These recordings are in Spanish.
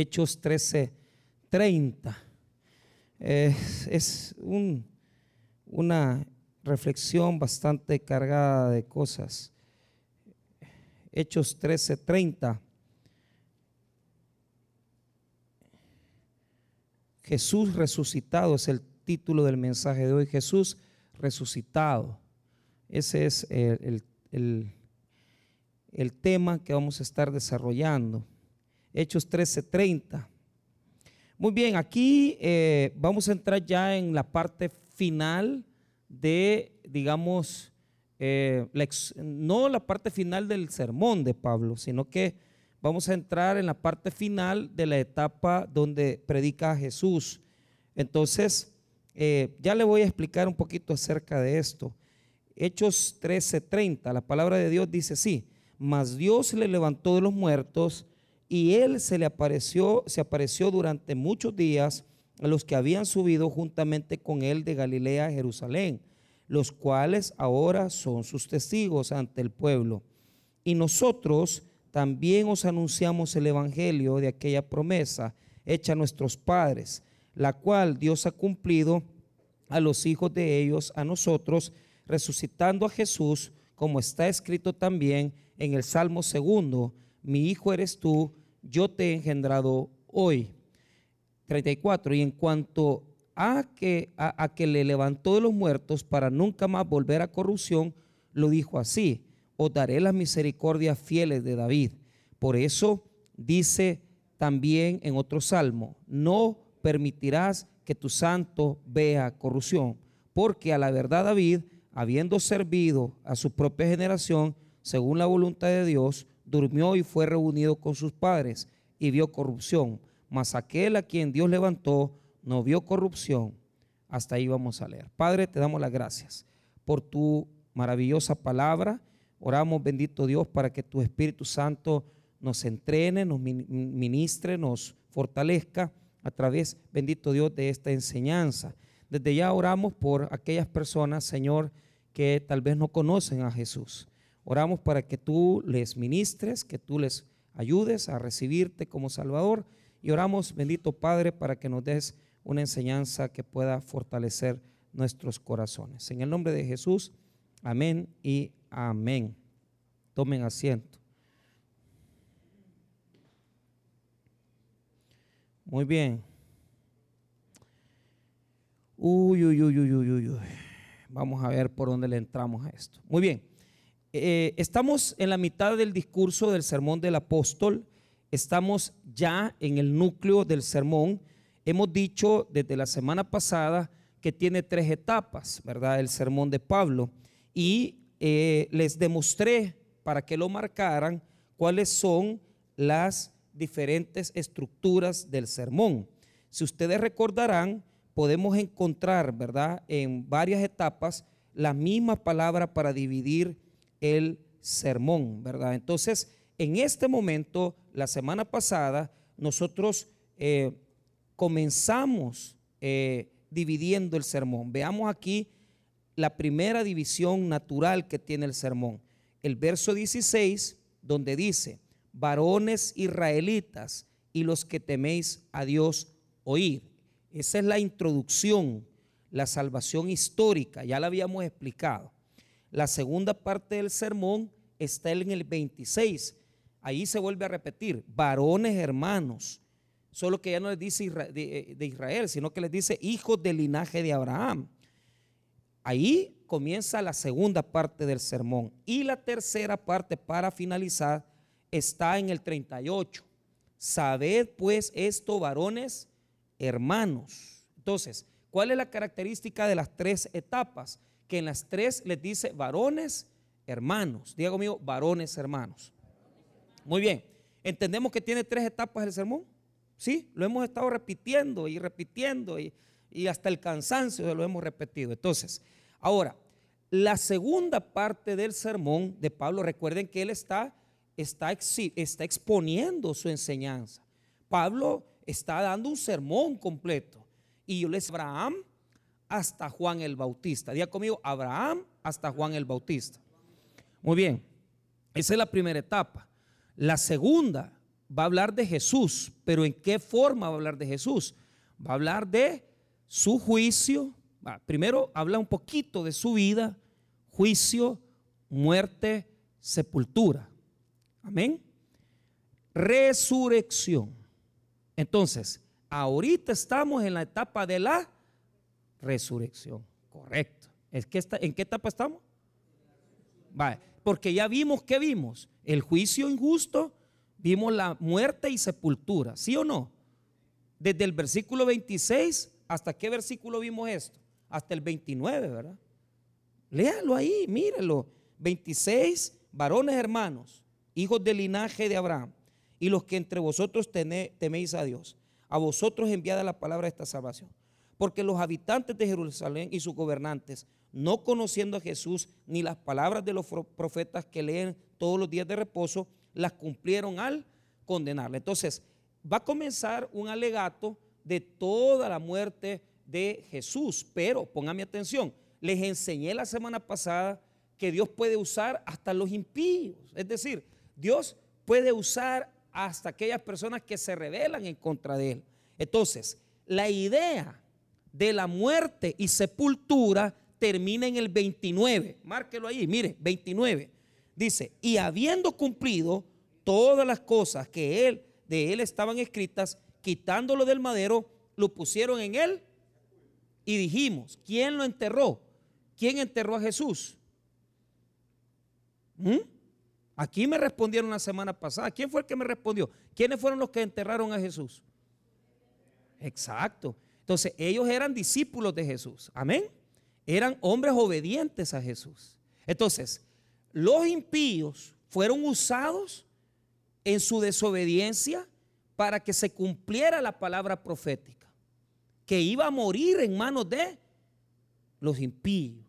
Hechos 13, 30. es una reflexión bastante cargada de cosas. Hechos 13, 30. Jesús resucitado es el título del mensaje de hoy. Jesús resucitado. Ese es el, el, tema que vamos a estar desarrollando. Hechos 13:30. Muy bien, aquí eh, vamos a entrar ya en la parte final de, digamos, eh, no la parte final del sermón de Pablo, sino que vamos a entrar en la parte final de la etapa donde predica Jesús. Entonces, eh, ya le voy a explicar un poquito acerca de esto. Hechos 13:30, la palabra de Dios dice sí, mas Dios le levantó de los muertos y él se le apareció, se apareció durante muchos días a los que habían subido juntamente con él de Galilea a Jerusalén, los cuales ahora son sus testigos ante el pueblo. Y nosotros también os anunciamos el Evangelio de aquella promesa hecha a nuestros padres, la cual Dios ha cumplido a los hijos de ellos, a nosotros, resucitando a Jesús, como está escrito también en el Salmo segundo, mi hijo eres tú, yo te he engendrado hoy. 34. Y en cuanto a que, a que le levantó de los muertos para nunca más volver a corrupción, lo dijo así, os daré las misericordias fieles de David. Por eso dice también en otro salmo, no permitirás que tu santo vea corrupción, porque a la verdad David, habiendo servido a su propia generación, según la voluntad de Dios, durmió y fue reunido con sus padres y vio corrupción, mas aquel a quien Dios levantó no vio corrupción. Hasta ahí vamos a leer. Padre, te damos las gracias por tu maravillosa palabra Oramos, bendito Dios, para que tu Espíritu Santo nos entrene, nos ministre, nos fortalezca a través, bendito Dios, de esta enseñanza. Desde ya oramos por aquellas personas, Señor, que tal vez no conocen a Jesús. Oramos para que tú les ministres, que tú les ayudes a recibirte como Salvador. Y oramos, bendito Padre, para que nos des una enseñanza que pueda fortalecer nuestros corazones. En el nombre de Jesús, amén y Amén. Tomen asiento. Muy bien. Uy, uy, uy, uy, uy, uy. Vamos a ver por dónde le entramos a esto. Muy bien. Eh, estamos en la mitad del discurso del sermón del apóstol. Estamos ya en el núcleo del sermón. Hemos dicho desde la semana pasada que tiene tres etapas, ¿verdad? El sermón de Pablo. Y eh, les demostré para que lo marcaran cuáles son las diferentes estructuras del sermón. Si ustedes recordarán, podemos encontrar, ¿verdad?, en varias etapas la misma palabra para dividir el sermón, ¿verdad? Entonces, en este momento, la semana pasada, nosotros eh, comenzamos eh, dividiendo el sermón. Veamos aquí la primera división natural que tiene el sermón. El verso 16, donde dice, varones israelitas y los que teméis a Dios, oíd. Esa es la introducción, la salvación histórica, ya la habíamos explicado. La segunda parte del sermón está en el 26. Ahí se vuelve a repetir, varones hermanos. Solo que ya no les dice de Israel, sino que les dice hijos del linaje de Abraham. Ahí comienza la segunda parte del sermón. Y la tercera parte, para finalizar, está en el 38. Sabed pues esto, varones, hermanos. Entonces, ¿cuál es la característica de las tres etapas? Que en las tres les dice varones, hermanos. Diga conmigo, varones, hermanos. Muy bien. ¿Entendemos que tiene tres etapas el sermón? Sí, lo hemos estado repitiendo y repitiendo y, y hasta el cansancio lo hemos repetido. Entonces, Ahora, la segunda parte del sermón de Pablo, recuerden que él está, está, está exponiendo su enseñanza. Pablo está dando un sermón completo. Y yo les Abraham hasta Juan el Bautista. Diga conmigo, Abraham hasta Juan el Bautista. Muy bien, esa es la primera etapa. La segunda va a hablar de Jesús, pero ¿en qué forma va a hablar de Jesús? Va a hablar de su juicio. Primero habla un poquito de su vida, juicio, muerte, sepultura. Amén. Resurrección. Entonces, ahorita estamos en la etapa de la resurrección. Correcto. ¿Es que está, ¿En qué etapa estamos? Vale. Porque ya vimos que vimos el juicio injusto, vimos la muerte y sepultura, ¿sí o no? Desde el versículo 26 hasta qué versículo vimos esto? Hasta el 29, ¿verdad? Léalo ahí, mírelo. 26, varones hermanos, hijos del linaje de Abraham, y los que entre vosotros teméis a Dios. A vosotros enviada la palabra de esta salvación. Porque los habitantes de Jerusalén y sus gobernantes, no conociendo a Jesús ni las palabras de los profetas que leen todos los días de reposo, las cumplieron al condenarle. Entonces, va a comenzar un alegato de toda la muerte de Jesús. Pero, póngame atención, les enseñé la semana pasada que Dios puede usar hasta los impíos. Es decir, Dios puede usar hasta aquellas personas que se rebelan en contra de Él. Entonces, la idea de la muerte y sepultura termina en el 29. Márquelo ahí, mire, 29. Dice, y habiendo cumplido todas las cosas que él, de él estaban escritas, quitándolo del madero, lo pusieron en él y dijimos, ¿quién lo enterró? ¿Quién enterró a Jesús? ¿Mm? Aquí me respondieron la semana pasada. ¿Quién fue el que me respondió? ¿Quiénes fueron los que enterraron a Jesús? Exacto. Entonces, ellos eran discípulos de Jesús. Amén. Eran hombres obedientes a Jesús. Entonces, los impíos fueron usados en su desobediencia para que se cumpliera la palabra profética, que iba a morir en manos de los impíos.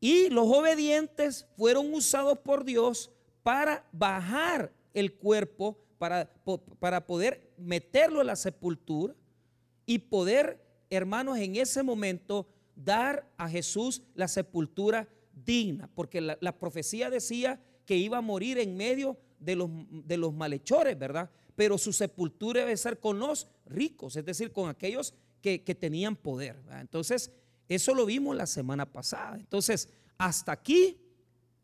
Y los obedientes fueron usados por Dios para bajar el cuerpo, para, para poder meterlo en la sepultura y poder, hermanos, en ese momento dar a Jesús la sepultura digna, porque la, profecía decía que iba a morir en medio de los, de los malhechores, ¿verdad? Pero su sepultura debe ser con los ricos, es decir, con aquellos que, tenían poder. Entonces, eso lo vimos la semana pasada. Entonces, hasta aquí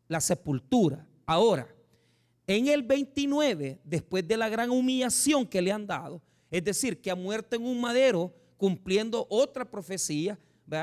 la sepultura. Ahora, en el 29, después de la gran humillación que le han dado, es decir, que ha muerto en un madero cumpliendo otra profecía,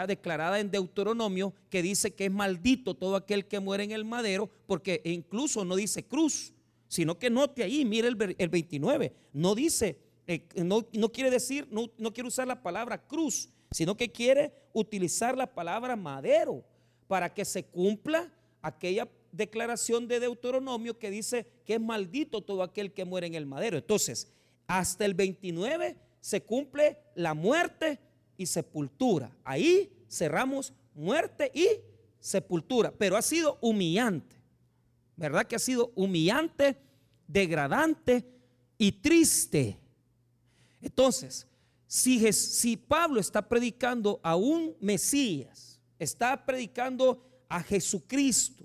declarada en Deuteronomio, que dice que es maldito todo aquel que muere en el madero, porque incluso no dice cruz, sino que note ahí, mire el, el 29, no dice, eh, no, quiere decir, no, no quiere usar la palabra cruz, sino que quiere utilizar la palabra madero para que se cumpla aquella declaración de Deuteronomio que dice que es maldito todo aquel que muere en el madero. Entonces, hasta el 29 se cumple la muerte y sepultura. Ahí cerramos muerte y sepultura, pero ha sido humillante. ¿Verdad que ha sido humillante, degradante y triste? Entonces, si, si Pablo está predicando a un Mesías, está predicando a Jesucristo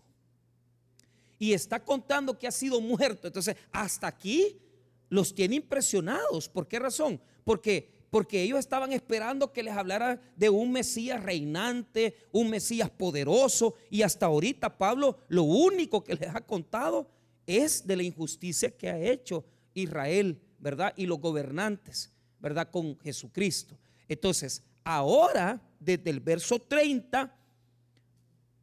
y está contando que ha sido muerto, entonces hasta aquí los tiene impresionados. ¿Por qué razón? Porque porque ellos estaban esperando que les hablara de un Mesías reinante, un Mesías poderoso, y hasta ahorita Pablo lo único que les ha contado es de la injusticia que ha hecho Israel, ¿verdad? Y los gobernantes, ¿verdad? Con Jesucristo. Entonces, ahora, desde el verso 30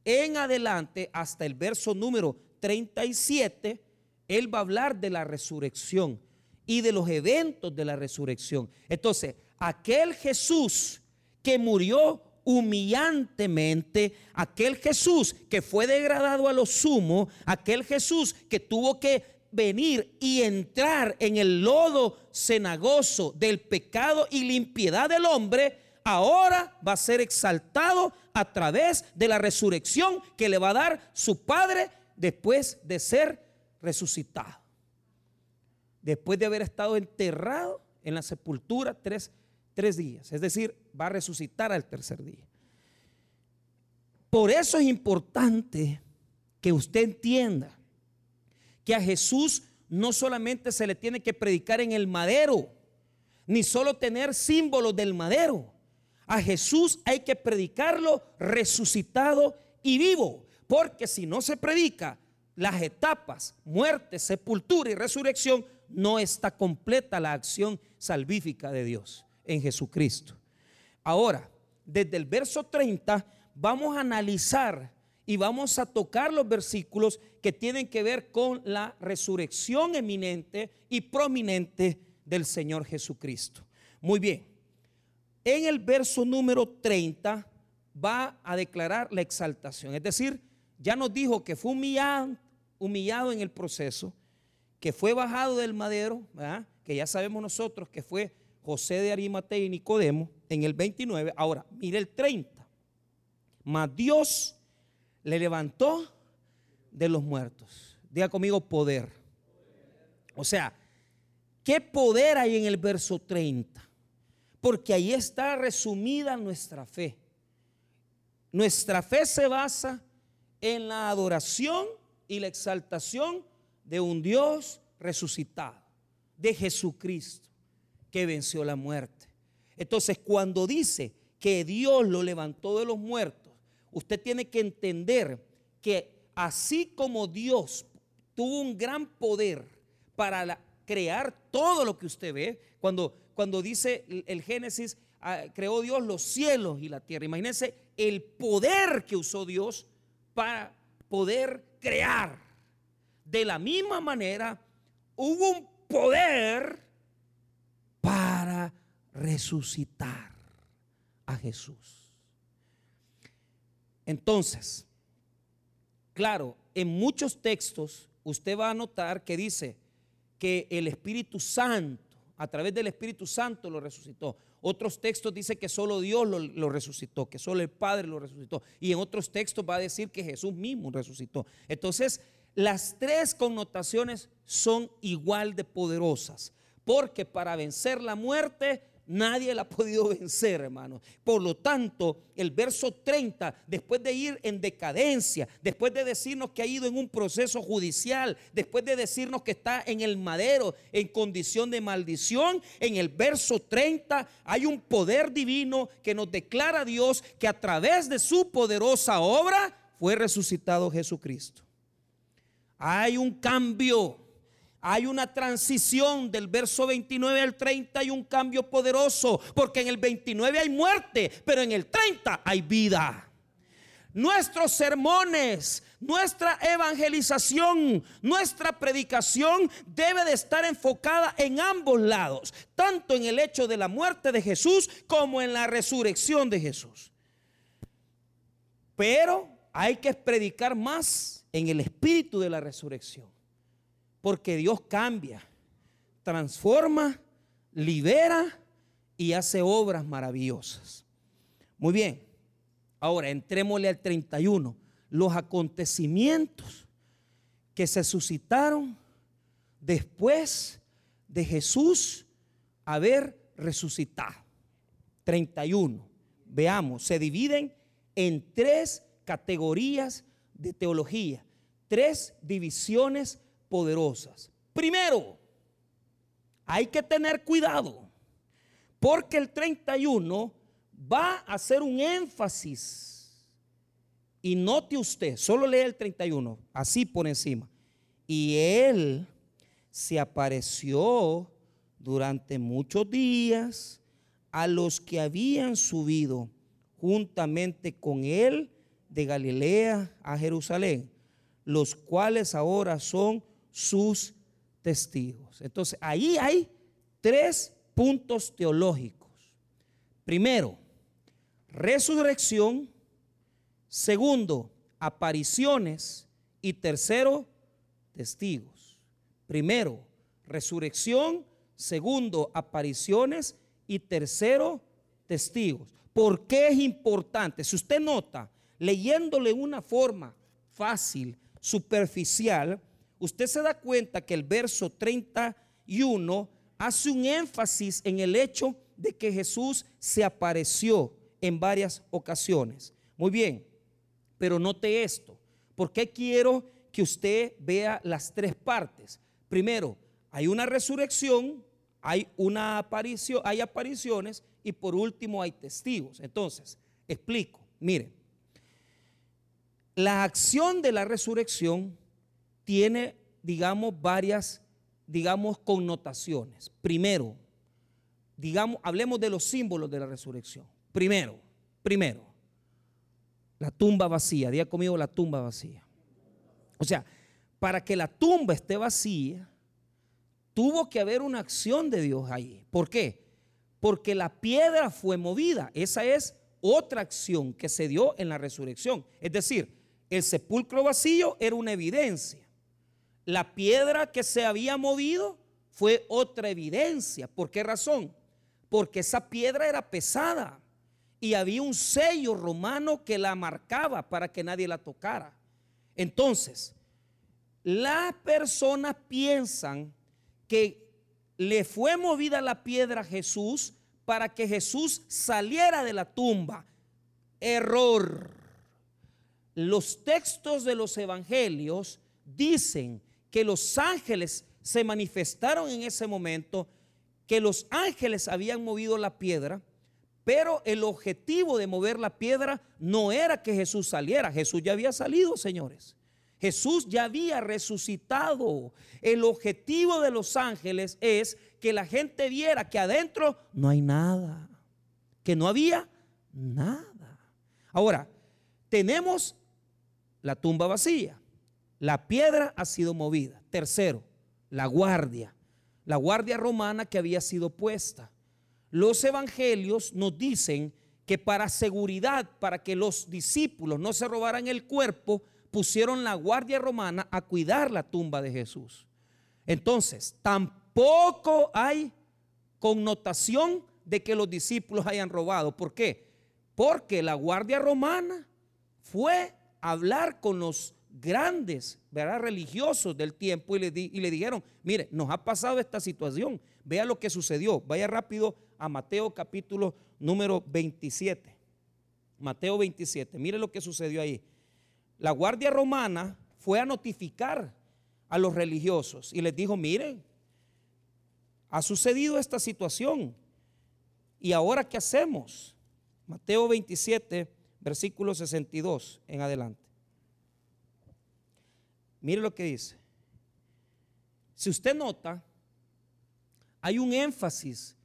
en adelante, hasta el verso número 37, él va a hablar de la resurrección y de los eventos de la resurrección. Entonces, aquel Jesús que murió humillantemente, aquel Jesús que fue degradado a lo sumo, aquel Jesús que tuvo que venir y entrar en el lodo cenagoso del pecado y limpiedad del hombre, ahora va a ser exaltado a través de la resurrección que le va a dar su Padre después de ser resucitado después de haber estado enterrado en la sepultura tres, días. Es decir, va a resucitar al tercer día. Por eso es importante que usted entienda que a Jesús no solamente se le tiene que predicar en el madero, ni solo tener símbolos del madero. A Jesús hay que predicarlo resucitado y vivo, porque si no se predica las etapas, muerte, sepultura y resurrección, no está completa la acción salvífica de Dios en Jesucristo. Ahora, desde el verso 30 vamos a analizar y vamos a tocar los versículos que tienen que ver con la resurrección eminente y prominente del Señor Jesucristo. Muy bien, en el verso número 30 va a declarar la exaltación, es decir, ya nos dijo que fue humillado, humillado en el proceso, que fue bajado del madero, que ya sabemos nosotros que fue José de Arimatea y Nicodemo en el 29. Ahora, mire el 30. Mas Dios le levantó de los muertos. Diga conmigo poder. O sea, ¿qué poder hay en el verso 30? Porque ahí está resumida nuestra fe. Nuestra fe se basa en la adoración y la exaltación de un Dios resucitado, de Jesucristo, que venció la muerte. Entonces, cuando dice que Dios lo levantó de los muertos, usted tiene que entender que así como Dios tuvo un gran poder para crear todo lo que usted ve, cuando, cuando dice el, Génesis, ah, creó Dios los cielos y la tierra. Imagínense el poder que usó Dios para poder crear. De la misma manera, hubo un poder para resucitar a Jesús. Entonces, claro, en muchos textos usted va a notar que dice que el Espíritu Santo, a través del Espíritu Santo lo resucitó. Otros textos dicen que solo Dios lo, lo, resucitó, que solo el Padre lo resucitó. Y en otros textos va a decir que Jesús mismo resucitó. Entonces, las tres connotaciones son igual de poderosas, porque para vencer la muerte nadie la ha podido vencer, hermano. Por lo tanto, el verso 30, después de ir en decadencia, después de decirnos que ha ido en un proceso judicial, después de decirnos que está en el madero en condición de maldición, en el verso 30 hay un poder divino que nos declara Dios que a través de su poderosa obra fue resucitado Jesucristo. Hay un cambio, hay una transición del verso 29 al 30, hay un cambio poderoso, porque en el 29 hay muerte, pero en el 30 hay vida. Nuestros sermones, nuestra evangelización, nuestra predicación debe de estar enfocada en ambos lados, tanto en el hecho de la muerte de Jesús como en la resurrección de Jesús. Pero hay que predicar más en el espíritu de la resurrección. Porque Dios cambia, transforma, libera y hace obras maravillosas. Muy bien, ahora entrémosle al 31. Los acontecimientos que se suscitaron después de Jesús haber resucitado. 31. Veamos, se dividen en tres categorías de teología. Tres divisiones poderosas. Primero, hay que tener cuidado, porque el 31 va a hacer un énfasis. Y note usted, solo lee el 31, así por encima. Y él se apareció durante muchos días a los que habían subido juntamente con él de Galilea a Jerusalén, los cuales ahora son sus testigos. Entonces, ahí hay tres puntos teológicos. Primero, resurrección. Segundo, apariciones. Y tercero, testigos. Primero, resurrección. Segundo, apariciones. Y tercero, testigos. ¿Por qué es importante? Si usted nota, leyéndole una forma fácil, superficial, usted se da cuenta que el verso 31 hace un énfasis en el hecho de que Jesús se apareció en varias ocasiones. Muy bien, pero note esto, porque quiero que usted vea las tres partes. primero, hay una resurrección, hay una aparición, hay apariciones y por último hay testigos. Entonces, explico. Mire, la acción de la resurrección tiene, digamos, varias, digamos, connotaciones. Primero, digamos, hablemos de los símbolos de la resurrección. Primero, primero, la tumba vacía. Día conmigo la tumba vacía. O sea, para que la tumba esté vacía, tuvo que haber una acción de Dios ahí. ¿Por qué? Porque la piedra fue movida. Esa es otra acción que se dio en la resurrección. Es decir, el sepulcro vacío era una evidencia. La piedra que se había movido fue otra evidencia. ¿Por qué razón? Porque esa piedra era pesada y había un sello romano que la marcaba para que nadie la tocara. Entonces, las personas piensan que le fue movida la piedra a Jesús para que Jesús saliera de la tumba. Error. Los textos de los evangelios dicen que los ángeles se manifestaron en ese momento, que los ángeles habían movido la piedra, pero el objetivo de mover la piedra no era que Jesús saliera, Jesús ya había salido, señores. Jesús ya había resucitado. El objetivo de los ángeles es que la gente viera que adentro no hay nada, que no había nada. Ahora, tenemos la tumba vacía, la piedra ha sido movida. Tercero, la guardia, la guardia romana que había sido puesta. Los evangelios nos dicen que para seguridad, para que los discípulos no se robaran el cuerpo, pusieron la guardia romana a cuidar la tumba de Jesús. Entonces, tampoco hay connotación de que los discípulos hayan robado. ¿Por qué? Porque la guardia romana fue hablar con los grandes, ¿verdad? religiosos del tiempo y le, y le dijeron, mire, nos ha pasado esta situación, vea lo que sucedió, vaya rápido a Mateo capítulo número 27. Mateo 27, mire lo que sucedió ahí la Guardia Romana fue a notificar a los religiosos y les dijo, miren, ha sucedido esta situación. ¿Y ahora qué hacemos? Mateo 27, versículo 62 en adelante. Mire lo que dice. Si usted nota, hay un énfasis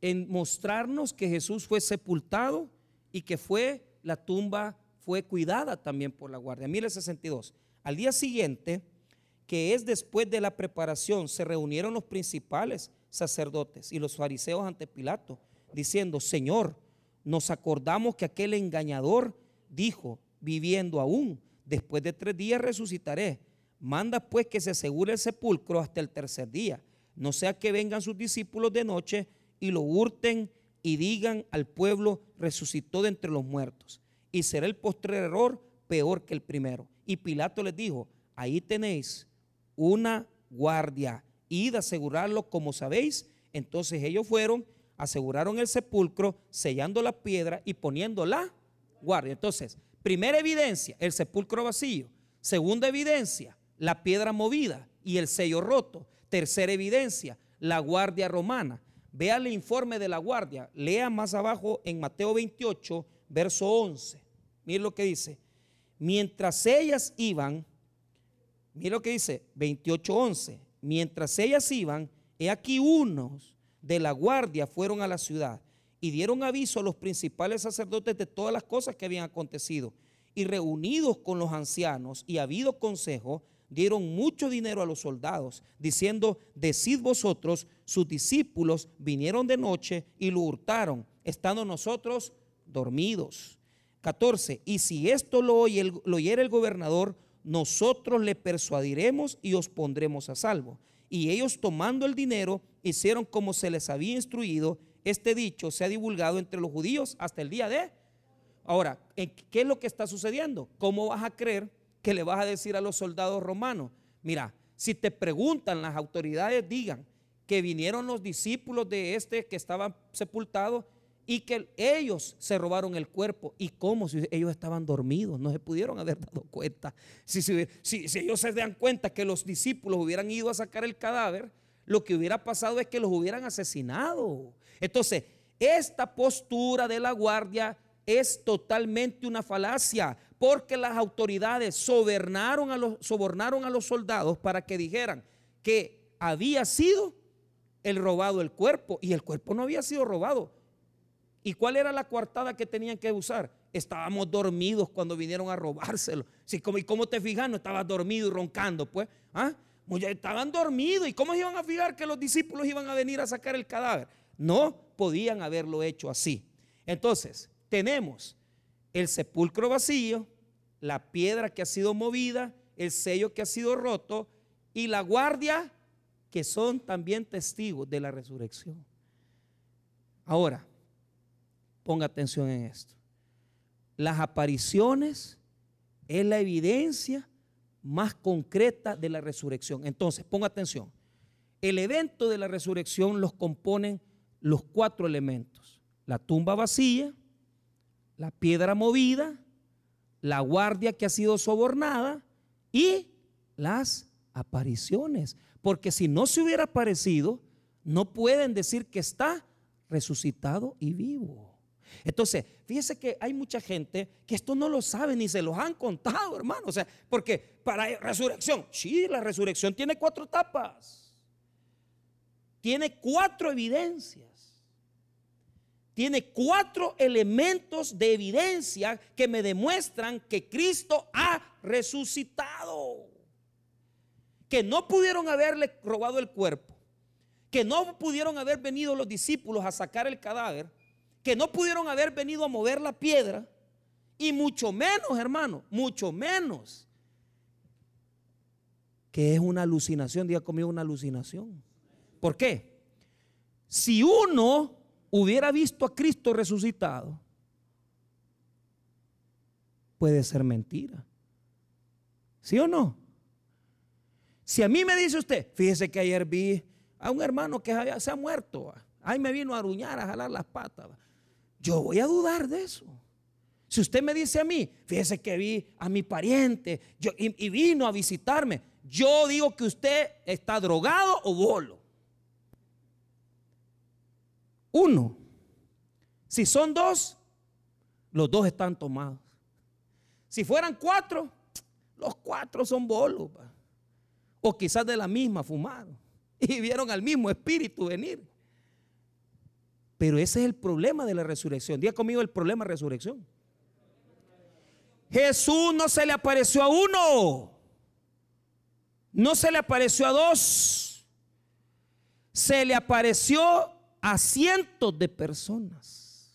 en mostrarnos que Jesús fue sepultado y que fue la tumba fue cuidada también por la guardia. Mire 62. Al día siguiente, que es después de la preparación, se reunieron los principales sacerdotes y los fariseos ante Pilato, diciendo, Señor, nos acordamos que aquel engañador dijo, viviendo aún, después de tres días resucitaré. Manda pues que se asegure el sepulcro hasta el tercer día, no sea que vengan sus discípulos de noche y lo hurten y digan al pueblo, resucitó de entre los muertos y será el postrer error peor que el primero. Y Pilato les dijo, ahí tenéis una guardia, id a asegurarlo como sabéis. Entonces ellos fueron, aseguraron el sepulcro, sellando la piedra y poniendo la guardia. Entonces, primera evidencia, el sepulcro vacío. Segunda evidencia, la piedra movida y el sello roto. Tercera evidencia, la guardia romana. Vea el informe de la guardia. Lea más abajo en Mateo 28, verso 11. Mire lo que dice. Mientras ellas iban, mire lo que dice, 28.11. Mientras ellas iban, he aquí unos de la guardia fueron a la ciudad y dieron aviso a los principales sacerdotes de todas las cosas que habían acontecido. Y reunidos con los ancianos y habido consejo, dieron mucho dinero a los soldados, diciendo, decid vosotros, sus discípulos vinieron de noche y lo hurtaron, estando nosotros dormidos. 14. Y si esto lo, oye el, lo oyera el gobernador, nosotros le persuadiremos y os pondremos a salvo. Y ellos tomando el dinero, hicieron como se les había instruido. Este dicho se ha divulgado entre los judíos hasta el día de... Ahora, ¿qué es lo que está sucediendo? ¿Cómo vas a creer que le vas a decir a los soldados romanos? Mira, si te preguntan, las autoridades digan que vinieron los discípulos de este que estaban sepultados y que ellos se robaron el cuerpo. ¿Y cómo? Si ellos estaban dormidos, no se pudieron haber dado cuenta. Si, si, ellos se dan cuenta que los discípulos hubieran ido a sacar el cadáver, lo que hubiera pasado es que los hubieran asesinado. Entonces, esta postura de la guardia es totalmente una falacia, porque las autoridades sobornaron a los, sobornaron a los soldados para que dijeran que había sido el robado el cuerpo y el cuerpo no había sido robado. ¿Y cuál era la coartada que tenían que usar? Estábamos dormidos cuando vinieron a robárselo. ¿Y cómo te fijas? No estabas dormido y roncando, pues. ¿Ah? Estaban dormidos. ¿Y cómo iban a fijar que los discípulos iban a venir a sacar el cadáver? No podían haberlo hecho así. Entonces, tenemos el sepulcro vacío, la piedra que ha sido movida, el sello que ha sido roto y la guardia que son también testigos de la resurrección. Ahora, Ponga atención en esto. Las apariciones es la evidencia más concreta de la resurrección. Entonces, ponga atención. El evento de la resurrección los componen los cuatro elementos. La tumba vacía, la piedra movida, la guardia que ha sido sobornada y las apariciones. Porque si no se hubiera aparecido, no pueden decir que está resucitado y vivo. Entonces, fíjese que hay mucha gente que esto no lo sabe ni se los han contado, hermano. O sea, porque para resurrección, sí, la resurrección tiene cuatro etapas. Tiene cuatro evidencias. Tiene cuatro elementos de evidencia que me demuestran que Cristo ha resucitado. Que no pudieron haberle robado el cuerpo. Que no pudieron haber venido los discípulos a sacar el cadáver que no pudieron haber venido a mover la piedra, y mucho menos, hermano, mucho menos, que es una alucinación, diga conmigo una alucinación. ¿Por qué? Si uno hubiera visto a Cristo resucitado, puede ser mentira. ¿Sí o no? Si a mí me dice usted, fíjese que ayer vi a un hermano que se ha muerto, ahí me vino a aruñar, a jalar las patas. Yo voy a dudar de eso. Si usted me dice a mí, fíjese que vi a mi pariente y, vino a visitarme, yo digo que usted está drogado o bolo. Uno. Si son dos, los dos están tomados. Si fueran cuatro, los cuatro son bolos. O quizás de la misma fumaron. Y vieron al mismo espíritu venir. Pero ese es el problema de la resurrección. Diga conmigo el problema de resurrección. Jesús no se le apareció a uno. No se le apareció a dos. Se le apareció a cientos de personas.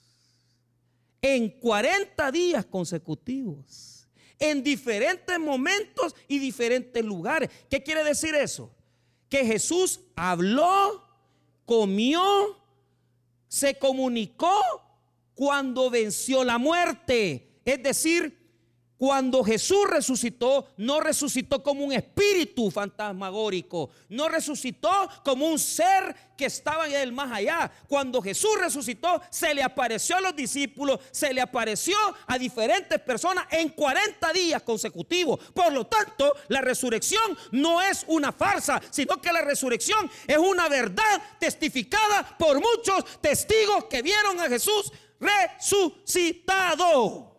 En 40 días consecutivos. En diferentes momentos y diferentes lugares. ¿Qué quiere decir eso? Que Jesús habló, comió, se comunicó cuando venció la muerte. Es decir, cuando Jesús resucitó, no resucitó como un espíritu fantasmagórico, no resucitó como un ser que estaba en el más allá. Cuando Jesús resucitó, se le apareció a los discípulos, se le apareció a diferentes personas en 40 días consecutivos. Por lo tanto, la resurrección no es una farsa, sino que la resurrección es una verdad testificada por muchos testigos que vieron a Jesús resucitado.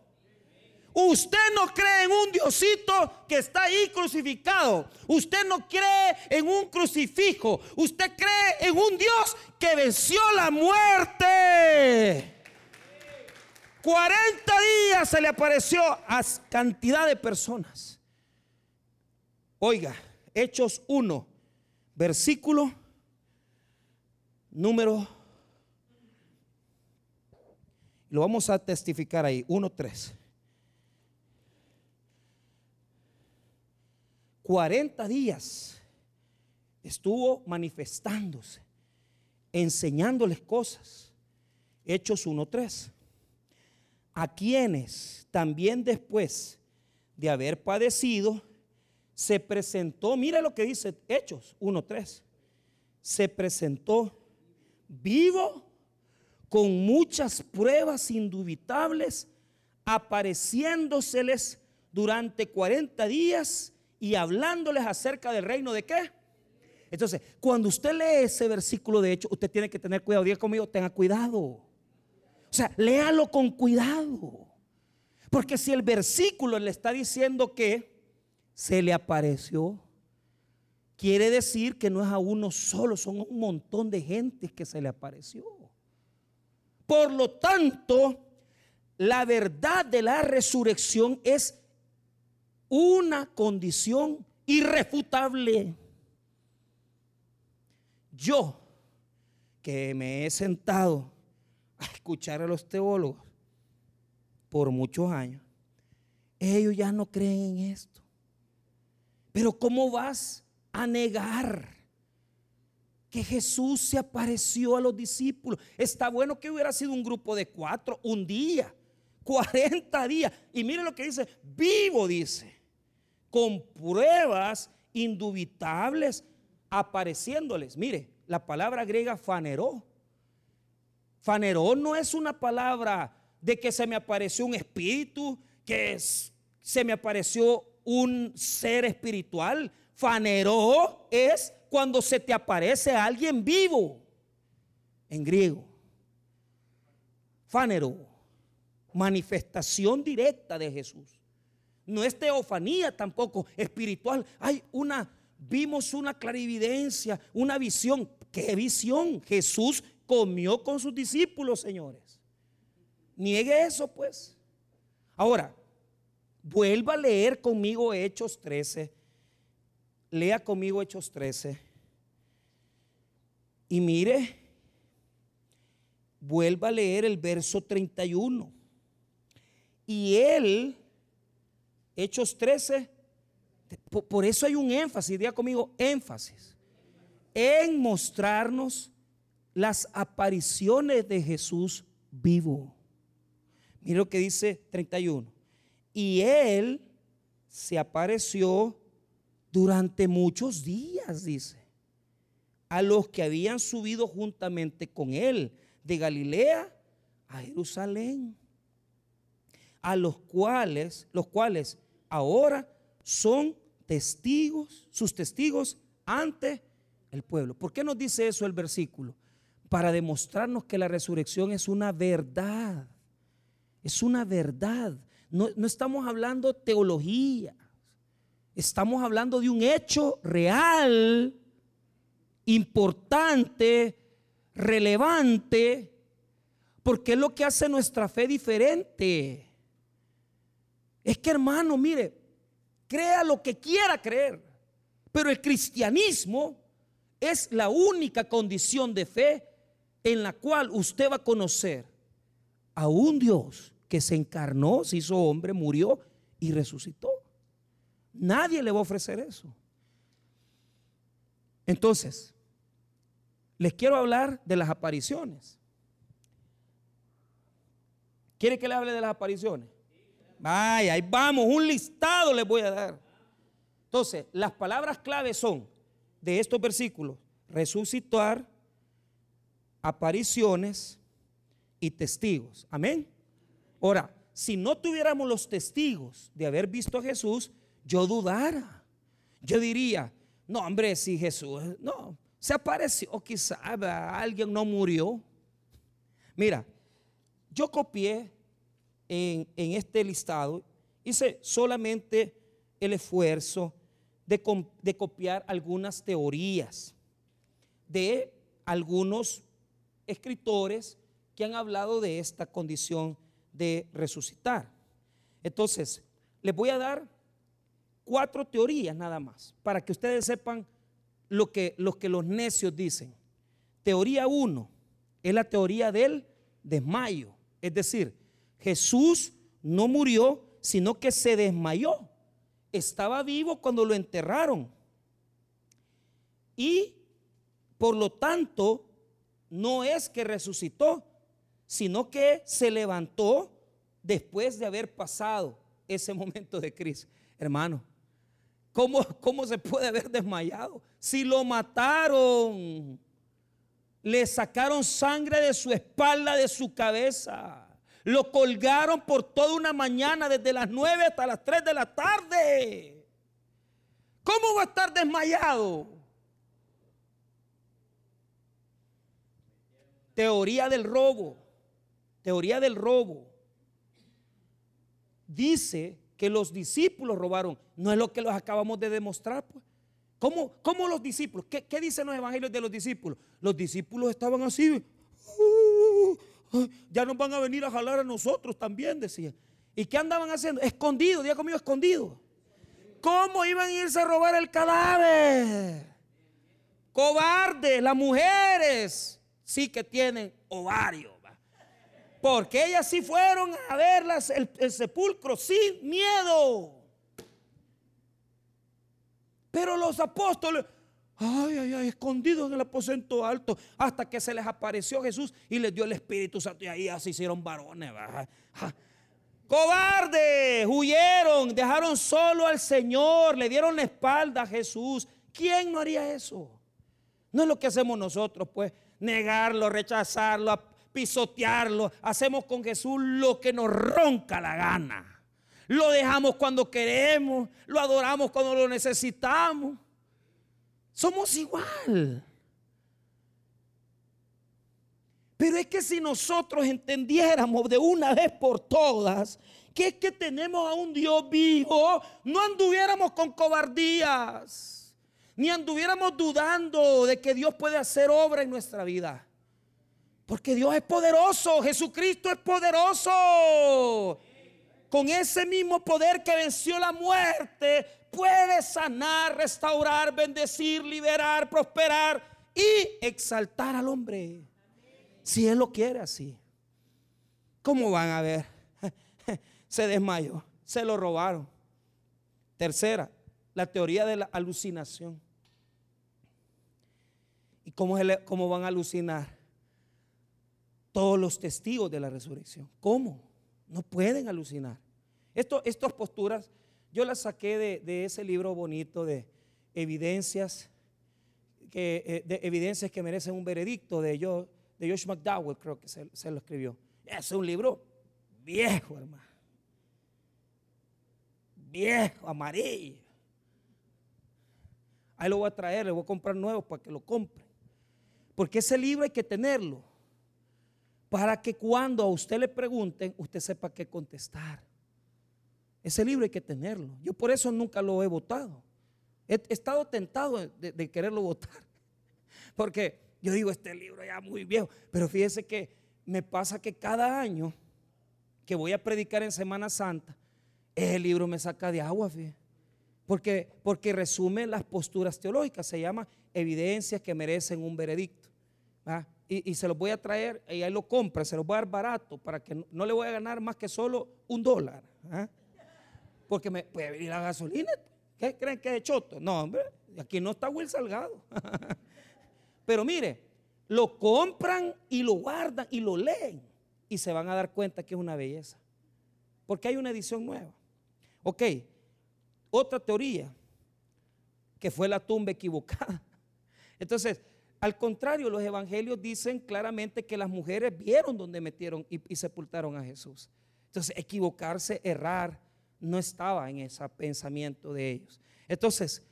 Usted no cree en un Diosito que está ahí crucificado. Usted no cree en un crucifijo. Usted cree en un Dios que venció la muerte. 40 días se le apareció a cantidad de personas. Oiga, Hechos 1, versículo número. Lo vamos a testificar ahí, 1.3. 40 días estuvo manifestándose, enseñándoles cosas. Hechos 1.3. A quienes también después de haber padecido, se presentó, mira lo que dice Hechos 1.3, se presentó vivo con muchas pruebas indubitables, apareciéndoseles durante 40 días y hablándoles acerca del reino de qué. Entonces, cuando usted lee ese versículo de hecho, usted tiene que tener cuidado. Diga conmigo, tenga cuidado. O sea, léalo con cuidado. Porque si el versículo le está diciendo que se le apareció, quiere decir que no es a uno solo, son un montón de gente que se le apareció. Por lo tanto, la verdad de la resurrección es una condición irrefutable. Yo, que me he sentado a escuchar a los teólogos por muchos años, ellos ya no creen en esto. Pero ¿cómo vas a negar que Jesús se apareció a los discípulos? Está bueno que hubiera sido un grupo de cuatro, un día, 40 días. Y mire lo que dice, vivo dice, con pruebas indubitables apareciéndoles. Mire, la palabra griega faneró. Faneró no es una palabra de que se me apareció un espíritu, que se me apareció un ser espiritual. Faneró es cuando se te aparece alguien vivo en griego. Fanero, manifestación directa de Jesús. No es teofanía tampoco espiritual. Hay una vimos una clarividencia, una visión. ¿Qué visión? Jesús comió con sus discípulos, señores. Niegue eso, pues. Ahora, vuelva a leer conmigo Hechos 13. Lea conmigo Hechos 13. Y mire, vuelva a leer el verso 31. Y él, Hechos 13, por, eso hay un énfasis, diga conmigo, énfasis, en mostrarnos las apariciones de Jesús vivo. Mira lo que dice 31. Y él se apareció durante muchos días, dice, a los que habían subido juntamente con él de Galilea a Jerusalén, a los cuales, los cuales ahora son testigos, sus testigos ante el pueblo. ¿Por qué nos dice eso el versículo? Para demostrarnos que la resurrección es una verdad. Es una verdad. No, no estamos hablando teología. Estamos hablando de un hecho real, importante, relevante, porque es lo que hace nuestra fe diferente. Es que hermano, mire, crea lo que quiera creer. Pero el cristianismo es la única condición de fe en la cual usted va a conocer a un Dios que se encarnó, se hizo hombre, murió y resucitó. Nadie le va a ofrecer eso. Entonces, les quiero hablar de las apariciones. ¿Quiere que le hable de las apariciones? Vaya, ahí vamos, un listado les voy a dar. Entonces, las palabras claves son de estos versículos, resucitar, apariciones y testigos. Amén. Ahora, si no tuviéramos los testigos de haber visto a Jesús, yo dudara. Yo diría, no, hombre, si Jesús, no, se apareció, quizá alguien no murió. Mira, yo copié en, este listado, hice solamente el esfuerzo de, copiar algunas teorías de algunos escritores que han hablado de esta condición de resucitar. Entonces, les voy a dar cuatro teorías nada más, para que ustedes sepan lo que, lo que los necios dicen. Teoría uno es la teoría del desmayo, es decir, Jesús no murió, sino que se desmayó. Estaba vivo cuando lo enterraron. Y por lo tanto, no es que resucitó, sino que se levantó después de haber pasado ese momento de crisis. Hermano, ¿cómo, cómo se puede haber desmayado? Si lo mataron. le sacaron sangre de su espalda, de su cabeza. Lo colgaron por toda una mañana, desde las 9 hasta las 3 de la tarde. ¿Cómo va a estar desmayado? Teoría del robo. Teoría del robo. Dice que los discípulos robaron. No es lo que los acabamos de demostrar, pues. ¿Cómo, cómo los discípulos? ¿Qué, ¿Qué, dicen los evangelios de los discípulos? Los discípulos estaban así. Ya nos van a venir a jalar a nosotros también, decían. ¿Y qué andaban haciendo? Escondidos, diga conmigo, escondidos. ¿Cómo iban a irse a robar el cadáver? Cobardes, las mujeres sí que tienen ovario. Porque ellas sí fueron a ver el, el sepulcro sin miedo. Pero los apóstoles, ay, ay, ay, escondidos en el aposento alto, hasta que se les apareció Jesús y les dio el Espíritu Santo. Y ahí así hicieron varones. Cobardes, huyeron, dejaron solo al Señor, le dieron la espalda a Jesús. ¿Quién no haría eso? No es lo que hacemos nosotros, pues, negarlo, rechazarlo, pisotearlo. Hacemos con Jesús lo que nos ronca la gana. Lo dejamos cuando queremos, lo adoramos cuando lo necesitamos. Somos igual. Pero es que si nosotros entendiéramos de una vez por todas que es que tenemos a un Dios vivo, no anduviéramos con cobardías, ni anduviéramos dudando de que Dios puede hacer obra en nuestra vida. Porque Dios es poderoso, Jesucristo es poderoso con ese mismo poder que venció la muerte, puede sanar, restaurar, bendecir, liberar, prosperar y exaltar al hombre. Si Él lo quiere así. ¿Cómo van a ver? Se desmayó, se lo robaron. Tercera, la teoría de la alucinación. ¿Y cómo, cómo van a alucinar? Todos los testigos de la resurrección. ¿Cómo? No pueden alucinar. Esto, estas posturas yo las saqué de, ese libro bonito de evidencias que, eh, de evidencias que merecen un veredicto de, yo, de Josh McDowell, creo que se, lo escribió. Es un libro viejo, hermano. Viejo, amarillo. Ahí lo voy a traer, le voy a comprar nuevos para que lo compren. Porque ese libro hay que tenerlo para que cuando a usted le pregunten, usted sepa qué contestar. Ese libro hay que tenerlo. Yo por eso nunca lo he votado. He, estado tentado de, quererlo votar. Porque yo digo, este libro ya muy viejo. Pero fíjese que me pasa que cada año que voy a predicar en Semana Santa, ese libro me saca de agua, fíjese. Porque, porque resume las posturas teológicas. Se llama Evidencias que merecen un veredicto y, se los voy a traer y ahí lo compra, se los voy a dar barato para que no, le voy a ganar más que solo un dólar. ¿ah? Porque me puede venir la gasolina. ¿Qué creen que es choto? No, hombre, aquí no está Will Salgado. Pero mire, lo compran y lo guardan y lo leen y se van a dar cuenta que es una belleza. Porque hay una edición nueva. Ok, otra teoría, que fue la tumba equivocada. Entonces, al contrario, los evangelios dicen claramente que las mujeres vieron donde metieron y, sepultaron a Jesús. Entonces, equivocarse, errar, no estaba en ese pensamiento de ellos. Entonces,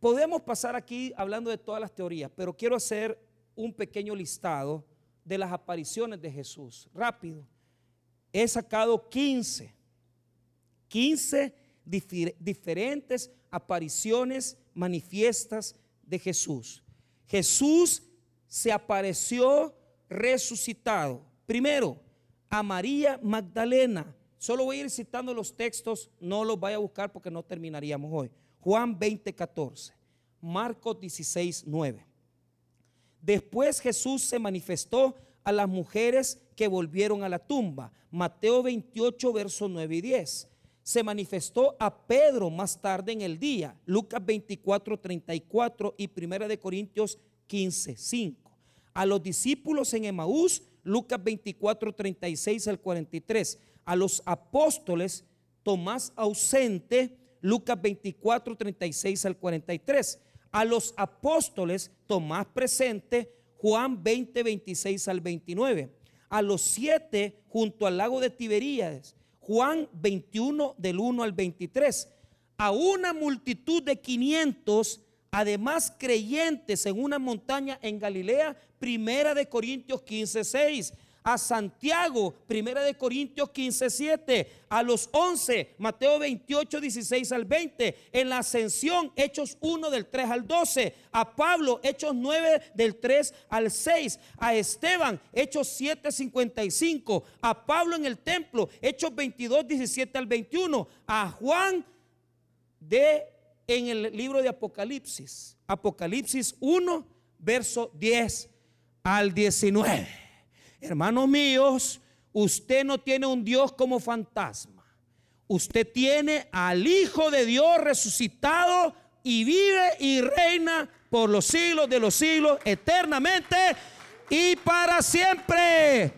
podemos pasar aquí hablando de todas las teorías, pero quiero hacer un pequeño listado de las apariciones de Jesús. Rápido. He sacado 15, 15 diferentes apariciones manifiestas de Jesús. Jesús se apareció resucitado. Primero, a María Magdalena. Solo voy a ir citando los textos, no los vaya a buscar porque no terminaríamos hoy. Juan 20, 14. Marcos 16, 9. Después Jesús se manifestó a las mujeres que volvieron a la tumba. Mateo 28, versos 9 y 10 se manifestó a Pedro más tarde en el día, Lucas 24, 34 y 1 de Corintios 15, 5. A los discípulos en Emaús, Lucas 24, 36 al 43. A los apóstoles, Tomás ausente, Lucas 24, 36 al 43. A los apóstoles, Tomás presente, Juan 20, 26 al 29. A los siete junto al lago de Tiberíades, Juan 21 del 1 al 23. A una multitud de 500, además creyentes en una montaña en Galilea, primera de Corintios 15, 6 a Santiago, Primera de Corintios 15, 7, a los 11, Mateo 28, 16 al 20, en la ascensión, Hechos 1 del 3 al 12, a Pablo, Hechos 9 del 3 al 6, a Esteban, Hechos 7, 55, a Pablo en el templo, Hechos 22, 17 al 21, a Juan de en el libro de Apocalipsis, Apocalipsis 1, verso 10 al 19. Hermanos míos, usted no tiene un Dios como fantasma. Usted tiene al Hijo de Dios resucitado y vive y reina por los siglos de los siglos eternamente y para siempre.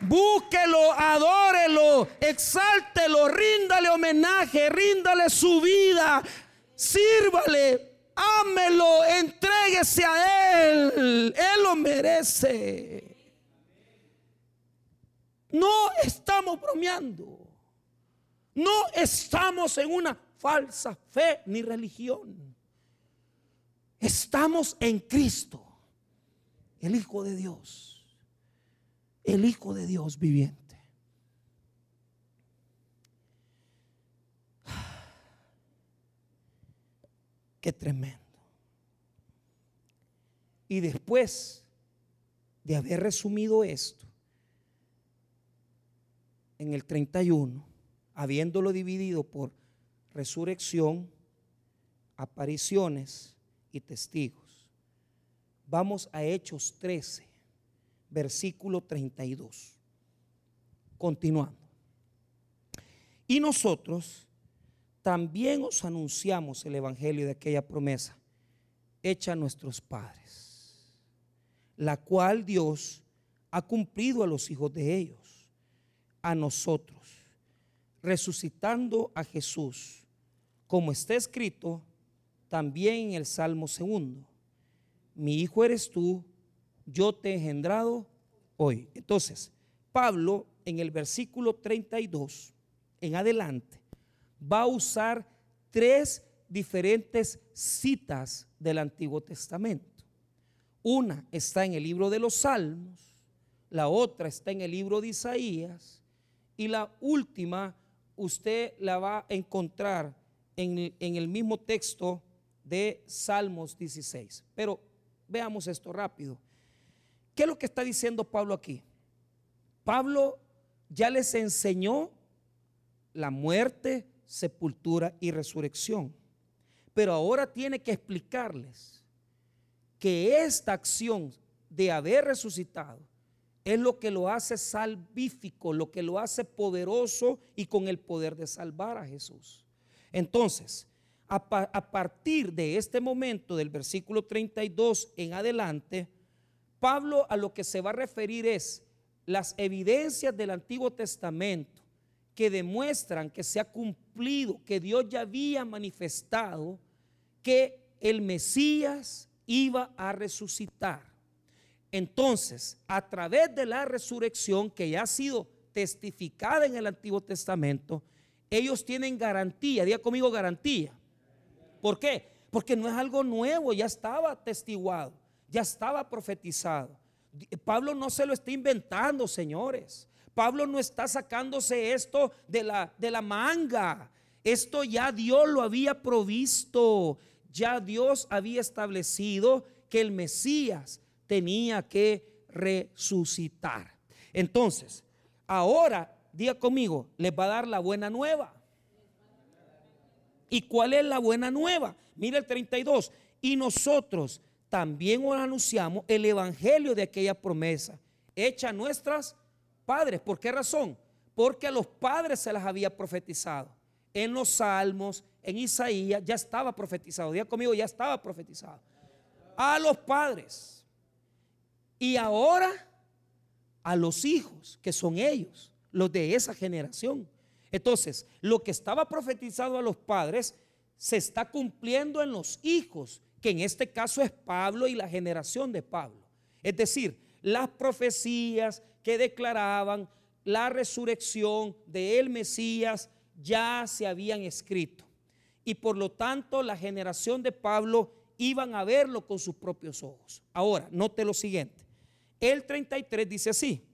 Búsquelo, adórelo, exáltelo, ríndale homenaje, ríndale su vida, sírvale, ámelo, entréguese a Él. Él lo merece. No estamos bromeando. No estamos en una falsa fe ni religión. Estamos en Cristo, el Hijo de Dios, el Hijo de Dios viviente. Qué tremendo. Y después de haber resumido esto, en el 31, habiéndolo dividido por resurrección, apariciones y testigos. Vamos a Hechos 13, versículo 32. Continuando. Y nosotros también os anunciamos el Evangelio de aquella promesa hecha a nuestros padres, la cual Dios ha cumplido a los hijos de ellos a nosotros, resucitando a Jesús, como está escrito también en el Salmo segundo. Mi hijo eres tú, yo te he engendrado hoy. Entonces, Pablo en el versículo 32 en adelante va a usar tres diferentes citas del Antiguo Testamento. Una está en el libro de los Salmos, la otra está en el libro de Isaías y la última, usted la va a encontrar en, el mismo texto de Salmos 16. Pero veamos esto rápido. ¿Qué es lo que está diciendo Pablo aquí? Pablo ya les enseñó la muerte, sepultura y resurrección. Pero ahora tiene que explicarles que esta acción de haber resucitado es lo que lo hace salvífico, lo que lo hace poderoso y con el poder de salvar a Jesús. Entonces, a, partir de este momento, del versículo 32 en adelante, Pablo a lo que se va a referir es las evidencias del Antiguo Testamento que demuestran que se ha cumplido, que Dios ya había manifestado que el Mesías iba a resucitar. Entonces, a través de la resurrección que ya ha sido testificada en el Antiguo Testamento, ellos tienen garantía, diga conmigo garantía. ¿Por qué? Porque no es algo nuevo, ya estaba testiguado, ya estaba profetizado. Pablo no se lo está inventando, señores. Pablo no está sacándose esto de la, de la manga. Esto ya Dios lo había provisto. Ya Dios había establecido que el Mesías tenía que resucitar. Entonces, ahora, diga conmigo, les va a dar la buena nueva. ¿Y cuál es la buena nueva? Mira el 32. Y nosotros también os anunciamos el evangelio de aquella promesa hecha a nuestras padres. ¿Por qué razón? Porque a los padres se las había profetizado. En los salmos, en Isaías, ya estaba profetizado. Diga conmigo, ya estaba profetizado. A los padres y ahora a los hijos, que son ellos, los de esa generación. Entonces, lo que estaba profetizado a los padres se está cumpliendo en los hijos, que en este caso es Pablo y la generación de Pablo. Es decir, las profecías que declaraban la resurrección de el Mesías ya se habían escrito. Y por lo tanto la generación de Pablo iban a verlo con sus propios ojos. Ahora, note lo siguiente. El 33 dice así,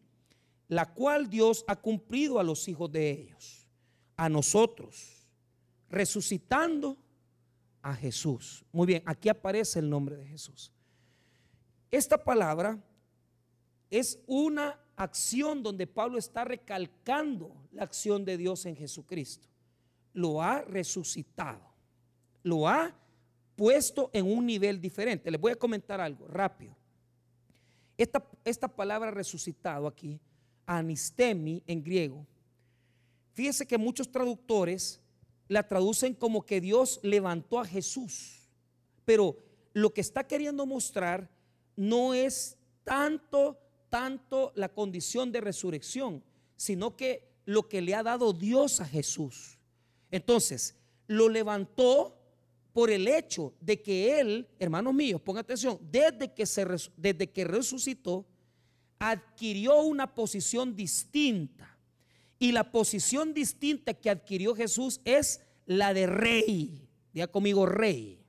la cual Dios ha cumplido a los hijos de ellos, a nosotros, resucitando a Jesús. Muy bien, aquí aparece el nombre de Jesús. Esta palabra es una acción donde Pablo está recalcando la acción de Dios en Jesucristo. Lo ha resucitado, lo ha puesto en un nivel diferente. Les voy a comentar algo rápido. Esta, esta palabra resucitado aquí, anistemi en griego, fíjese que muchos traductores la traducen como que Dios levantó a Jesús. Pero lo que está queriendo mostrar no es tanto, tanto la condición de resurrección, sino que lo que le ha dado Dios a Jesús. Entonces, lo levantó por el hecho de que Él, hermanos míos, ponga atención, desde que, se, desde que resucitó, adquirió una posición distinta y la posición distinta que adquirió Jesús es la de rey. Diga conmigo rey.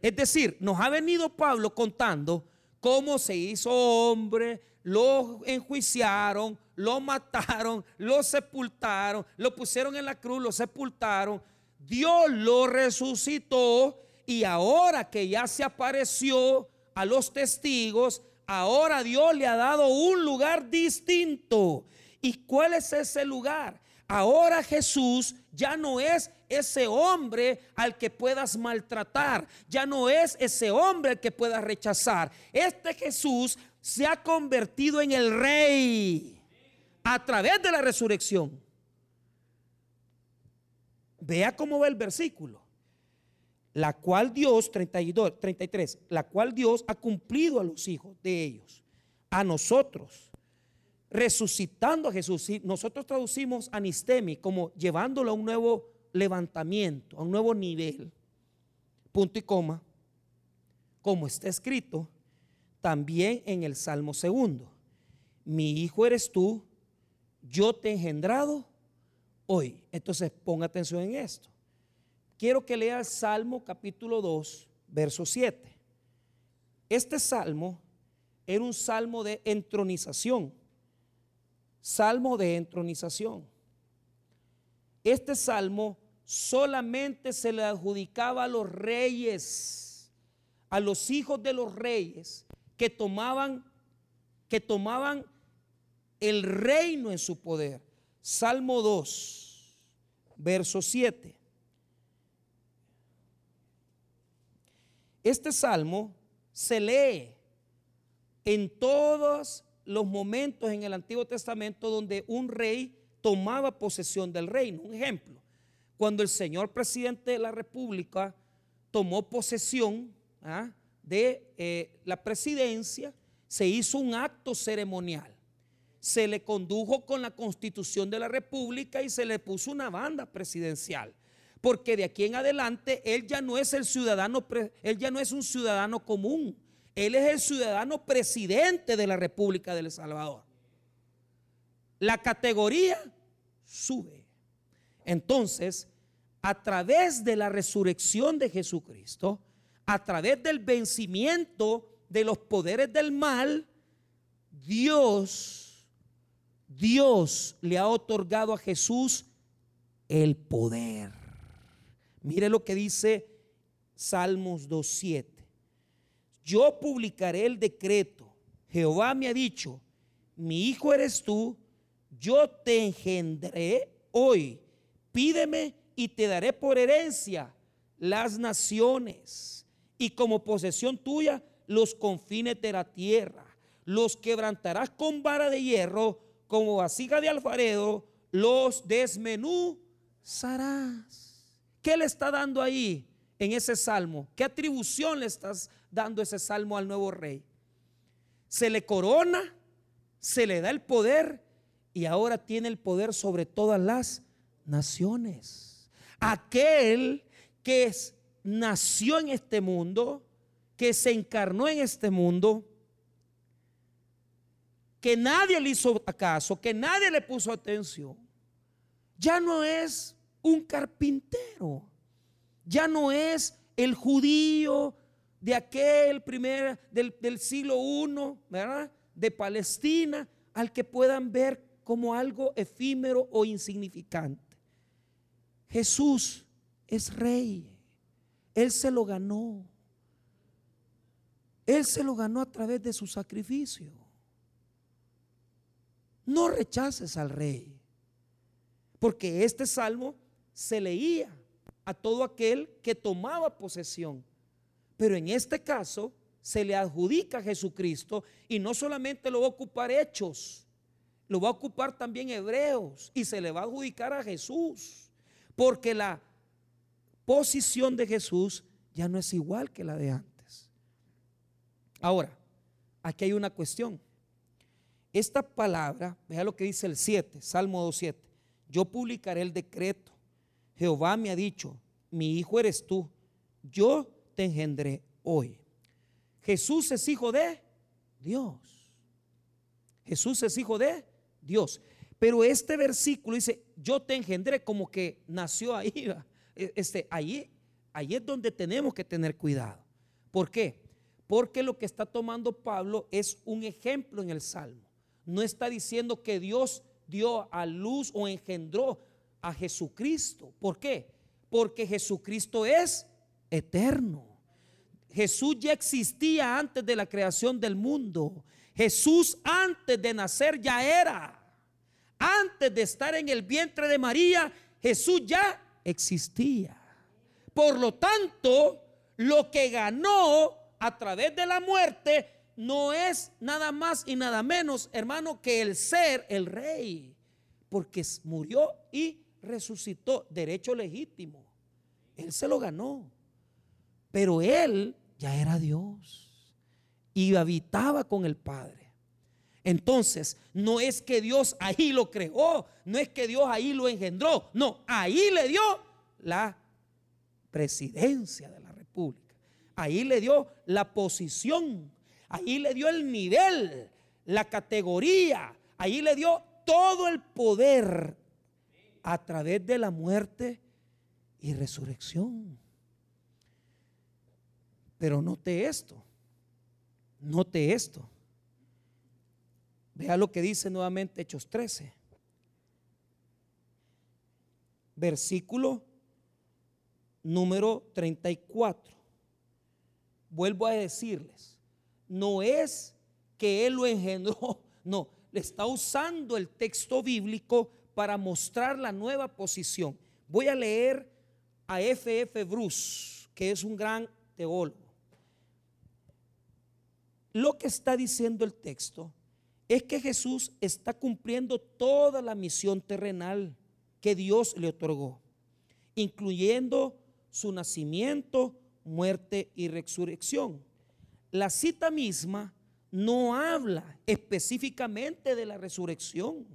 Es decir, nos ha venido Pablo contando cómo se hizo hombre, lo enjuiciaron, lo mataron, lo sepultaron, lo pusieron en la cruz, lo sepultaron. Dios lo resucitó y ahora que ya se apareció a los testigos, ahora Dios le ha dado un lugar distinto. ¿Y cuál es ese lugar? Ahora Jesús ya no es ese hombre al que puedas maltratar, ya no es ese hombre al que puedas rechazar. Este Jesús se ha convertido en el rey a través de la resurrección. Vea cómo va el versículo. La cual Dios, 32, 33, la cual Dios ha cumplido a los hijos de ellos, a nosotros resucitando a Jesús. nosotros traducimos anistemi como llevándolo a un nuevo levantamiento, a un nuevo nivel, punto y coma, como está escrito también en el Salmo segundo. Mi hijo eres tú, yo te he engendrado hoy. Entonces ponga atención en esto. Quiero que lea el Salmo capítulo 2, verso 7. Este salmo era un salmo de entronización salmo de entronización. Este salmo solamente se le adjudicaba a los reyes, a los hijos de los reyes que tomaban que tomaban el reino en su poder. Salmo 2, verso 7. Este salmo se lee en todas los momentos en el Antiguo Testamento donde un rey tomaba posesión del reino. Un ejemplo, cuando el señor presidente de la República tomó posesión ¿ah? de eh, la presidencia, se hizo un acto ceremonial. Se le condujo con la constitución de la República y se le puso una banda presidencial. Porque de aquí en adelante él ya no es el ciudadano, él ya no es un ciudadano común, él es el ciudadano presidente de la República del Salvador. La categoría sube. Entonces, a través de la resurrección de Jesucristo, a través del vencimiento de los poderes del mal, Dios, Dios le ha otorgado a Jesús el poder. Mire lo que dice Salmos 2.7 yo publicaré el decreto. Jehová me ha dicho, mi hijo eres tú, yo te engendré hoy. Pídeme y te daré por herencia las naciones y como posesión tuya los confines de la tierra. Los quebrantarás con vara de hierro, como vasija de alfarero, los desmenuzarás. ¿Qué le está dando ahí en ese salmo? ¿Qué atribución le estás dando ese salmo al nuevo rey. Se le corona, se le da el poder y ahora tiene el poder sobre todas las naciones. Aquel que nació en este mundo, que se encarnó en este mundo, que nadie le hizo caso, que nadie le puso atención, ya no es un carpintero, ya no es el judío de aquel primer, del, del siglo I, ¿verdad? De Palestina, al que puedan ver como algo efímero o insignificante. Jesús es rey. Él se lo ganó. Él se lo ganó a través de su sacrificio. No rechaces al rey. Porque este salmo se leía a todo aquel que tomaba posesión. Pero en este caso se le adjudica a Jesucristo y no solamente lo va a ocupar Hechos, lo va a ocupar también Hebreos y se le va a adjudicar a Jesús. Porque la posición de Jesús ya no es igual que la de antes. Ahora, aquí hay una cuestión. Esta palabra, vea lo que dice el 7, Salmo 2.7. Yo publicaré el decreto. Jehová me ha dicho, mi hijo eres tú, yo te engendré hoy. Jesús es hijo de Dios. Jesús es hijo de Dios. Pero este versículo dice, yo te engendré como que nació ahí. Este, ahí, ahí es donde tenemos que tener cuidado. ¿Por qué? Porque lo que está tomando Pablo es un ejemplo en el Salmo. No está diciendo que Dios dio a luz o engendró a Jesucristo. ¿Por qué? Porque Jesucristo es eterno. Jesús ya existía antes de la creación del mundo. Jesús antes de nacer ya era. Antes de estar en el vientre de María, Jesús ya existía. Por lo tanto, lo que ganó a través de la muerte no es nada más y nada menos, hermano, que el ser el rey. Porque murió y resucitó, derecho legítimo. Él se lo ganó. Pero él ya era Dios y habitaba con el Padre. Entonces, no es que Dios ahí lo creó, no es que Dios ahí lo engendró, no, ahí le dio la presidencia de la República, ahí le dio la posición, ahí le dio el nivel, la categoría, ahí le dio todo el poder a través de la muerte y resurrección. Pero note esto, note esto. Vea lo que dice nuevamente Hechos 13. Versículo número 34. Vuelvo a decirles, no es que Él lo engendró, no, le está usando el texto bíblico para mostrar la nueva posición. Voy a leer a F.F. F. Bruce, que es un gran teólogo. Lo que está diciendo el texto es que Jesús está cumpliendo toda la misión terrenal que Dios le otorgó, incluyendo su nacimiento, muerte y resurrección. La cita misma no habla específicamente de la resurrección,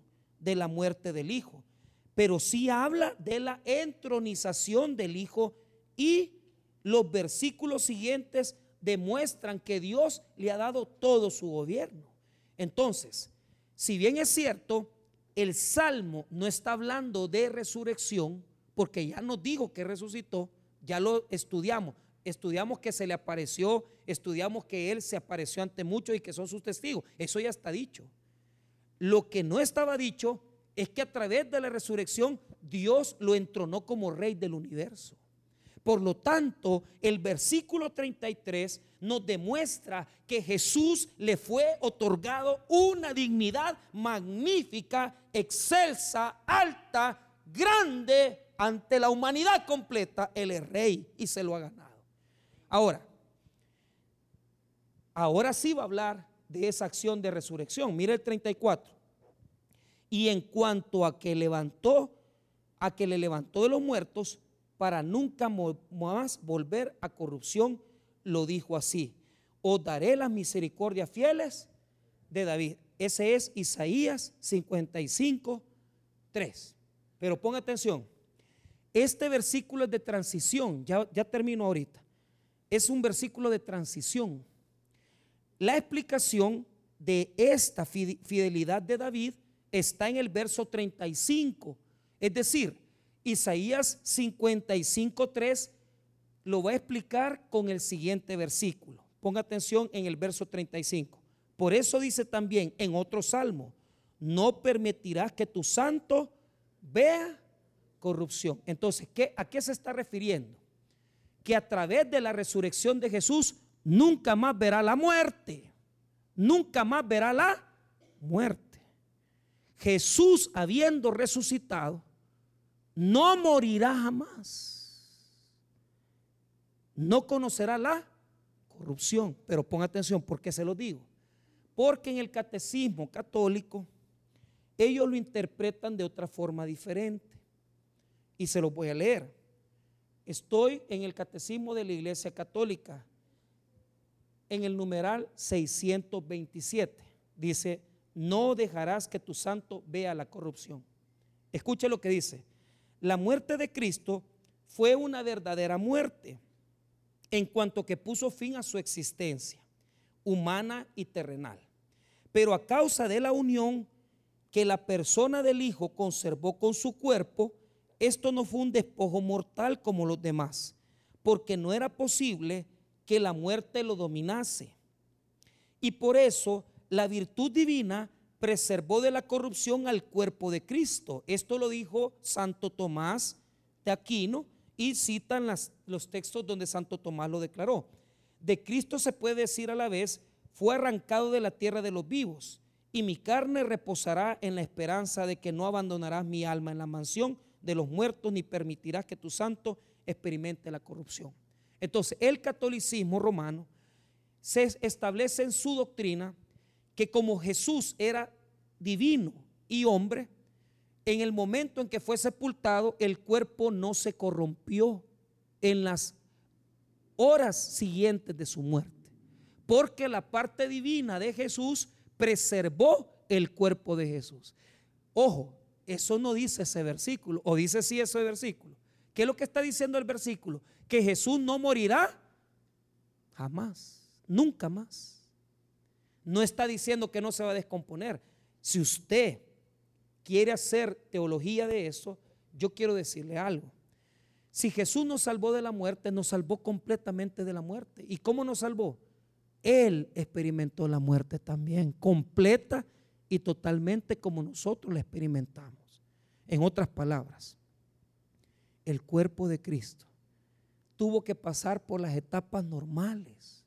de la muerte del Hijo, pero sí habla de la entronización del Hijo y los versículos siguientes demuestran que Dios le ha dado todo su gobierno. Entonces, si bien es cierto, el Salmo no está hablando de resurrección, porque ya nos dijo que resucitó, ya lo estudiamos. Estudiamos que se le apareció, estudiamos que Él se apareció ante muchos y que son sus testigos. Eso ya está dicho. Lo que no estaba dicho es que a través de la resurrección Dios lo entronó como rey del universo. Por lo tanto, el versículo 33 nos demuestra que Jesús le fue otorgado una dignidad magnífica, excelsa, alta, grande ante la humanidad completa. Él es rey y se lo ha ganado. Ahora, ahora sí va a hablar de esa acción de resurrección. Mire el 34. Y en cuanto a que levantó, a que le levantó de los muertos, para nunca más volver a corrupción, lo dijo así. Os daré las misericordias fieles de David. Ese es Isaías 55, 3. Pero ponga atención, este versículo es de transición, ya, ya termino ahorita. Es un versículo de transición. La explicación de esta fidelidad de David está en el verso 35. Es decir, Isaías 55.3 lo va a explicar con el siguiente versículo. Ponga atención en el verso 35. Por eso dice también en otro salmo, no permitirás que tu santo vea corrupción. Entonces, ¿qué, ¿a qué se está refiriendo? Que a través de la resurrección de Jesús nunca más verá la muerte. Nunca más verá la muerte. Jesús, habiendo resucitado, no morirá jamás. No conocerá la corrupción. Pero ponga atención, ¿por qué se lo digo? Porque en el catecismo católico ellos lo interpretan de otra forma diferente. Y se lo voy a leer. Estoy en el catecismo de la Iglesia Católica, en el numeral 627. Dice, no dejarás que tu santo vea la corrupción. Escuche lo que dice. La muerte de Cristo fue una verdadera muerte en cuanto que puso fin a su existencia humana y terrenal. Pero a causa de la unión que la persona del Hijo conservó con su cuerpo, esto no fue un despojo mortal como los demás, porque no era posible que la muerte lo dominase. Y por eso la virtud divina preservó de la corrupción al cuerpo de Cristo. Esto lo dijo Santo Tomás de Aquino y citan los textos donde Santo Tomás lo declaró. De Cristo se puede decir a la vez, fue arrancado de la tierra de los vivos, y mi carne reposará en la esperanza de que no abandonarás mi alma en la mansión de los muertos, ni permitirás que tu santo experimente la corrupción. Entonces, el catolicismo romano se establece en su doctrina que como Jesús era divino y hombre, en el momento en que fue sepultado, el cuerpo no se corrompió en las horas siguientes de su muerte, porque la parte divina de Jesús preservó el cuerpo de Jesús. Ojo, eso no dice ese versículo, o dice sí ese versículo. ¿Qué es lo que está diciendo el versículo? Que Jesús no morirá jamás, nunca más. No está diciendo que no se va a descomponer. Si usted quiere hacer teología de eso, yo quiero decirle algo. Si Jesús nos salvó de la muerte, nos salvó completamente de la muerte. ¿Y cómo nos salvó? Él experimentó la muerte también, completa y totalmente como nosotros la experimentamos. En otras palabras, el cuerpo de Cristo tuvo que pasar por las etapas normales.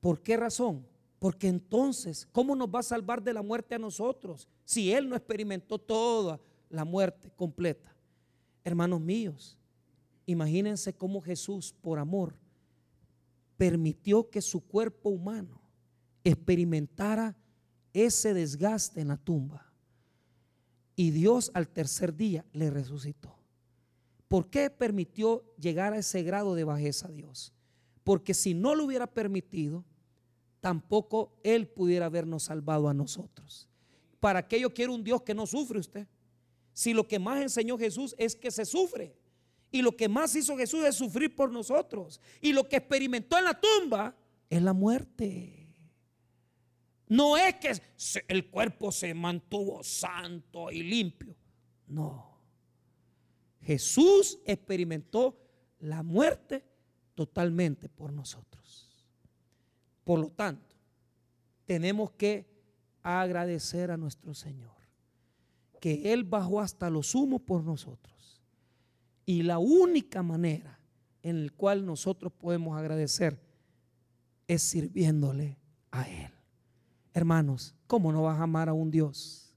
¿Por qué razón? Porque entonces, ¿cómo nos va a salvar de la muerte a nosotros si Él no experimentó toda la muerte completa? Hermanos míos, imagínense cómo Jesús, por amor, permitió que su cuerpo humano experimentara ese desgaste en la tumba. Y Dios al tercer día le resucitó. ¿Por qué permitió llegar a ese grado de bajeza a Dios? Porque si no lo hubiera permitido, tampoco Él pudiera habernos salvado a nosotros. ¿Para qué yo quiero un Dios que no sufre usted? Si lo que más enseñó Jesús es que se sufre. Y lo que más hizo Jesús es sufrir por nosotros. Y lo que experimentó en la tumba es la muerte. No es que el cuerpo se mantuvo santo y limpio. No. Jesús experimentó la muerte totalmente por nosotros. Por lo tanto, tenemos que agradecer a nuestro Señor, que Él bajó hasta lo sumo por nosotros. Y la única manera en la cual nosotros podemos agradecer es sirviéndole a Él. Hermanos, ¿cómo no vas a amar a un Dios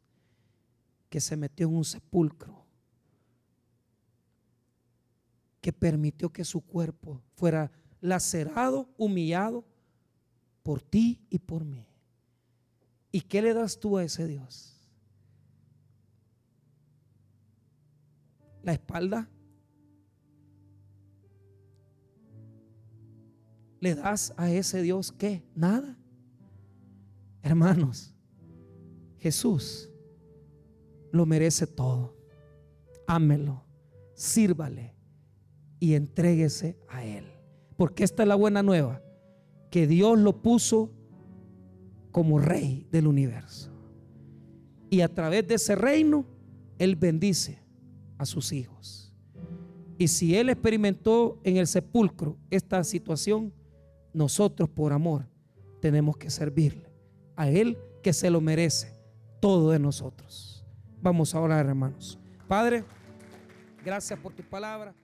que se metió en un sepulcro? Que permitió que su cuerpo fuera lacerado, humillado por ti y por mí. ¿Y qué le das tú a ese Dios? ¿La espalda? ¿Le das a ese Dios qué? Nada. Hermanos, Jesús lo merece todo. Ámelo, sírvale y entréguese a Él. Porque esta es la buena nueva que Dios lo puso como rey del universo. Y a través de ese reino, Él bendice a sus hijos. Y si Él experimentó en el sepulcro esta situación, nosotros por amor tenemos que servirle a Él que se lo merece, todo de nosotros. Vamos a orar, hermanos. Padre, gracias por tu palabra.